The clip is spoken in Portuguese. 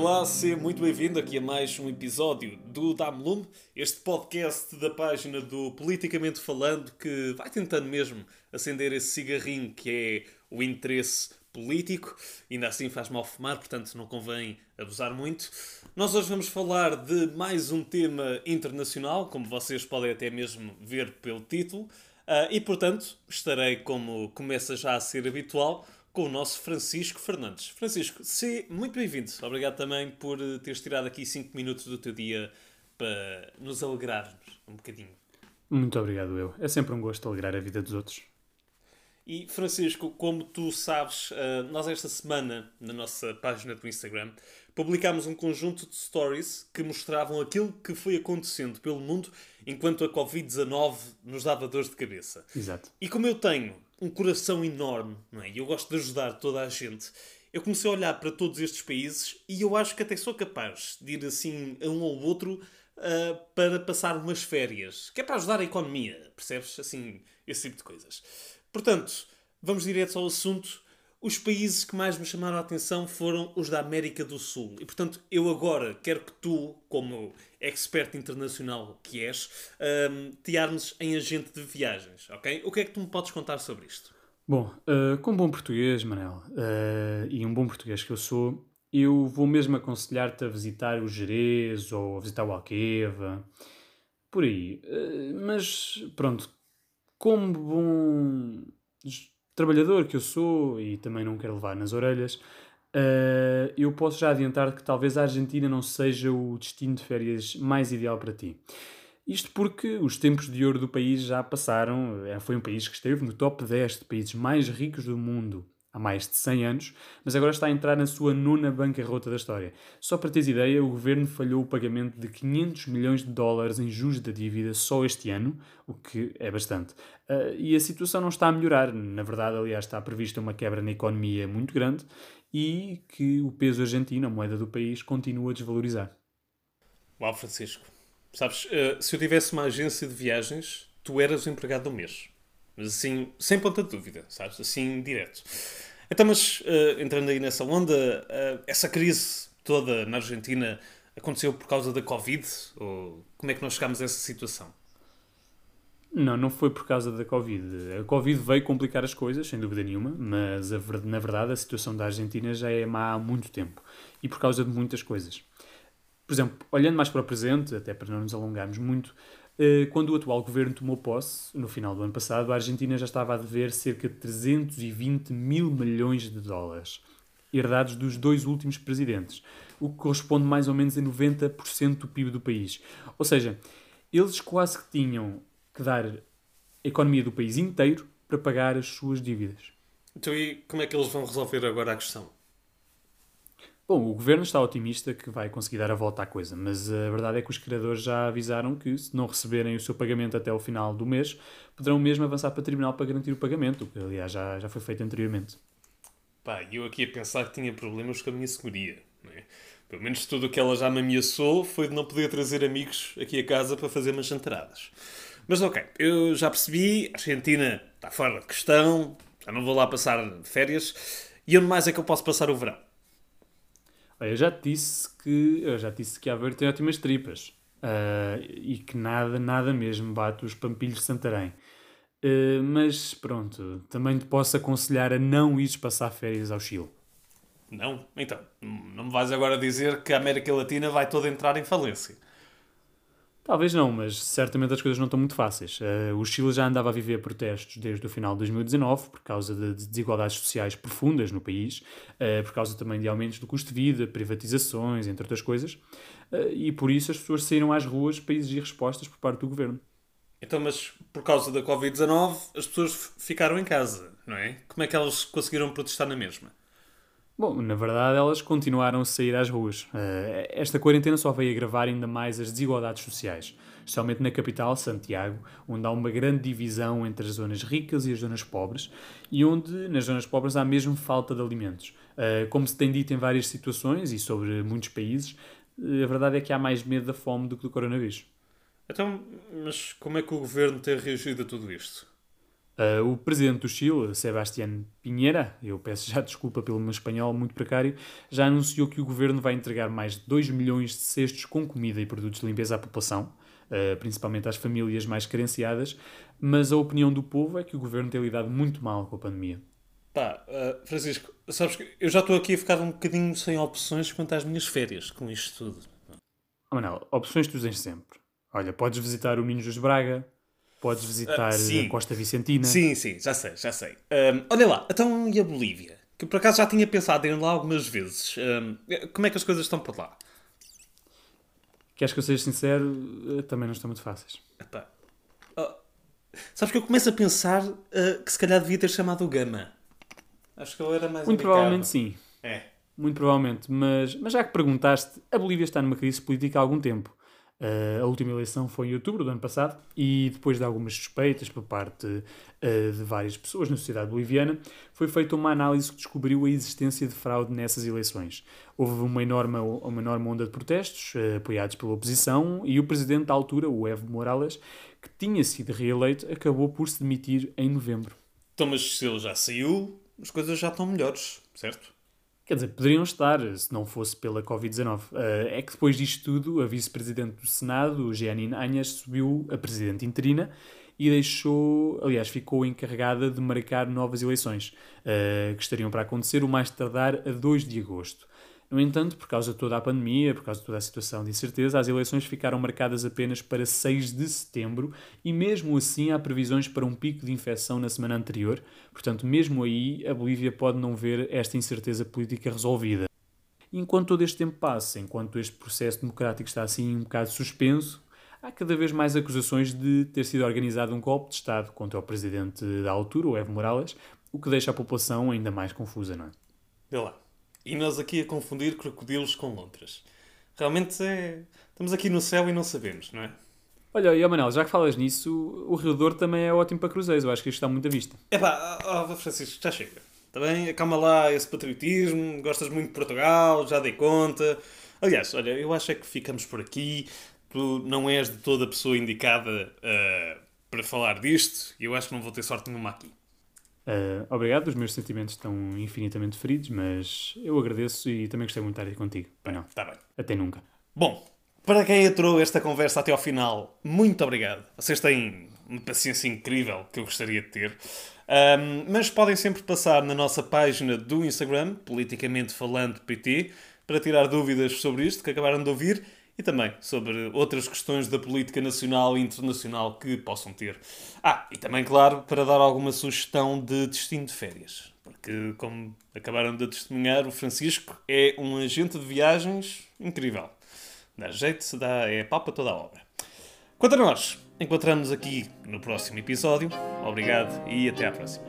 Olá, seja muito bem-vindo aqui a mais um episódio do Dame Lume, este podcast da página do Politicamente Falando que vai tentando mesmo acender esse cigarrinho que é o interesse político, ainda assim faz mal fumar, portanto não convém abusar muito. Nós hoje vamos falar de mais um tema internacional, como vocês podem até mesmo ver pelo título, uh, e portanto estarei, como começa já a ser habitual, com o nosso Francisco Fernandes. Francisco, se muito bem-vindo. Obrigado também por eh, teres tirado aqui 5 minutos do teu dia para nos alegrarmos um bocadinho. Muito obrigado, eu. É sempre um gosto alegrar a vida dos outros. E Francisco, como tu sabes, eh, nós esta semana, na nossa página do Instagram, publicámos um conjunto de stories que mostravam aquilo que foi acontecendo pelo mundo enquanto a Covid-19 nos dava dores de cabeça. Exato. E como eu tenho um coração enorme, não é? E eu gosto de ajudar toda a gente. Eu comecei a olhar para todos estes países e eu acho que até sou capaz de ir assim a um ou outro uh, para passar umas férias, que é para ajudar a economia, percebes? Assim, esse tipo de coisas. Portanto, vamos direto ao assunto. Os países que mais me chamaram a atenção foram os da América do Sul. E portanto, eu agora quero que tu, como expert internacional que és, um, te armes em agente de viagens, ok? O que é que tu me podes contar sobre isto? Bom, uh, com bom português, Manel, uh, e um bom português que eu sou, eu vou mesmo aconselhar-te a visitar o Jerez ou a visitar o Alqueva, por aí. Uh, mas, pronto, como bom trabalhador que eu sou e também não quero levar nas orelhas, Uh, eu posso já adiantar que talvez a Argentina não seja o destino de férias mais ideal para ti. Isto porque os tempos de ouro do país já passaram. Eh, foi um país que esteve no top 10 de países mais ricos do mundo há mais de 100 anos, mas agora está a entrar na sua nona bancarrota da história. Só para teres ideia, o governo falhou o pagamento de 500 milhões de dólares em juros da dívida só este ano, o que é bastante. Uh, e a situação não está a melhorar. Na verdade, aliás, está prevista uma quebra na economia muito grande e que o peso argentino, a moeda do país, continua a desvalorizar. Uau, Francisco. Sabes, uh, se eu tivesse uma agência de viagens, tu eras o empregado do mês. Mas assim, sem ponta de dúvida, sabes? Assim, direto. Então, mas uh, entrando aí nessa onda, uh, essa crise toda na Argentina aconteceu por causa da Covid? Ou como é que nós chegámos a essa situação? Não, não foi por causa da Covid. A Covid veio complicar as coisas, sem dúvida nenhuma, mas a, na verdade a situação da Argentina já é má há muito tempo e por causa de muitas coisas. Por exemplo, olhando mais para o presente, até para não nos alongarmos muito, quando o atual governo tomou posse, no final do ano passado, a Argentina já estava a dever cerca de 320 mil milhões de dólares, herdados dos dois últimos presidentes, o que corresponde mais ou menos a 90% do PIB do país. Ou seja, eles quase que tinham que dar a economia do país inteiro para pagar as suas dívidas. Então, e como é que eles vão resolver agora a questão? Bom, o governo está otimista que vai conseguir dar a volta à coisa, mas a verdade é que os criadores já avisaram que, se não receberem o seu pagamento até o final do mês, poderão mesmo avançar para o tribunal para garantir o pagamento, que aliás já, já foi feito anteriormente. Pá, eu aqui a pensar que tinha problemas com a minha segurança, é? Pelo menos tudo o que ela já me ameaçou foi de não poder trazer amigos aqui a casa para fazer umas chantaradas. Mas ok, eu já percebi, a Argentina está fora de questão, já não vou lá passar férias. E onde mais é que eu posso passar o verão? Eu já disse que eu já disse que Aveiro tem ótimas tripas uh, e que nada, nada mesmo bate os pampilhos de Santarém. Uh, mas pronto, também te posso aconselhar a não ires passar férias ao Chile. Não? Então, não me vais agora dizer que a América Latina vai toda entrar em falência. Talvez não, mas certamente as coisas não estão muito fáceis. Uh, o Chile já andava a viver protestos desde o final de 2019 por causa de desigualdades sociais profundas no país, uh, por causa também de aumentos do custo de vida, privatizações, entre outras coisas, uh, e por isso as pessoas saíram às ruas para exigir respostas por parte do governo. Então, mas por causa da Covid-19 as pessoas ficaram em casa, não é? Como é que elas conseguiram protestar na mesma? Bom, na verdade elas continuaram a sair às ruas. Uh, esta quarentena só veio agravar ainda mais as desigualdades sociais, especialmente na capital, Santiago, onde há uma grande divisão entre as zonas ricas e as zonas pobres, e onde nas zonas pobres há mesmo falta de alimentos. Uh, como se tem dito em várias situações e sobre muitos países, uh, a verdade é que há mais medo da fome do que do coronavírus. Então, mas como é que o governo tem reagido a tudo isto? Uh, o presidente do Chile, Sebastián Piñera, eu peço já desculpa pelo meu espanhol muito precário, já anunciou que o governo vai entregar mais de 2 milhões de cestos com comida e produtos de limpeza à população, uh, principalmente às famílias mais carenciadas, mas a opinião do povo é que o governo tem lidado muito mal com a pandemia. Pá, uh, Francisco, sabes que eu já estou aqui a ficar um bocadinho sem opções quanto às minhas férias com isto tudo. Oh, Manel, opções tu tens sempre. Olha, podes visitar o Ninhos dos Braga, Podes visitar uh, a Costa Vicentina. Sim, sim, já sei, já sei. Um, olha lá, então e a Bolívia? Que por acaso já tinha pensado em ir lá algumas vezes. Um, como é que as coisas estão por lá? Queres que eu seja sincero? Eh, também não estão muito fáceis. Epá. Oh. Sabes que eu começo a pensar uh, que se calhar devia ter chamado o Gama. Acho que ele era mais Muito provavelmente sim. É. Muito provavelmente. Mas, mas já que perguntaste, a Bolívia está numa crise política há algum tempo. Uh, a última eleição foi em outubro do ano passado e depois de algumas suspeitas por parte uh, de várias pessoas na sociedade boliviana, foi feita uma análise que descobriu a existência de fraude nessas eleições. Houve uma enorme, uma enorme onda de protestos uh, apoiados pela oposição e o presidente da altura, o Evo Morales, que tinha sido reeleito, acabou por se demitir em novembro. Então, mas se ele já saiu, as coisas já estão melhores, certo? Quer dizer, poderiam estar, se não fosse pela Covid-19. Uh, é que depois disto tudo, a vice-presidente do Senado, Jeanine Anhas, subiu a presidente interina e deixou, aliás, ficou encarregada de marcar novas eleições, uh, que estariam para acontecer o mais tardar a 2 de agosto. No entanto, por causa de toda a pandemia, por causa de toda a situação de incerteza, as eleições ficaram marcadas apenas para 6 de setembro e, mesmo assim, há previsões para um pico de infecção na semana anterior. Portanto, mesmo aí, a Bolívia pode não ver esta incerteza política resolvida. Enquanto todo este tempo passa, enquanto este processo democrático está assim um bocado suspenso, há cada vez mais acusações de ter sido organizado um golpe de Estado contra o presidente da altura, o Evo Morales, o que deixa a população ainda mais confusa, não é? Vê lá. E nós aqui a confundir crocodilos com lontras. Realmente é... estamos aqui no céu e não sabemos, não é? Olha, e Manel, já que falas nisso, o Rio Douro também é ótimo para cruzeiros. Eu acho que isto está muito à vista. É pá, oh, Francisco, já chega. Também tá acalma lá esse patriotismo. Gostas muito de Portugal, já dei conta. Aliás, olha, eu acho é que ficamos por aqui. Tu não és de toda a pessoa indicada uh, para falar disto e eu acho que não vou ter sorte nenhuma aqui. Uh, obrigado, os meus sentimentos estão infinitamente feridos, mas eu agradeço e também gostei muito de estar aqui contigo. Bem, não. Está bem. Até nunca. Bom, para quem entrou esta conversa até ao final, muito obrigado. Vocês têm uma paciência incrível que eu gostaria de ter. Um, mas podem sempre passar na nossa página do Instagram, politicamente falando PT, para tirar dúvidas sobre isto que acabaram de ouvir e também sobre outras questões da política nacional e internacional que possam ter. Ah, e também, claro, para dar alguma sugestão de destino de férias. Porque, como acabaram de testemunhar, o Francisco é um agente de viagens incrível. Dá jeito, se dá, é papa toda a obra. Quanto a nós, encontramos aqui no próximo episódio. Obrigado e até à próxima.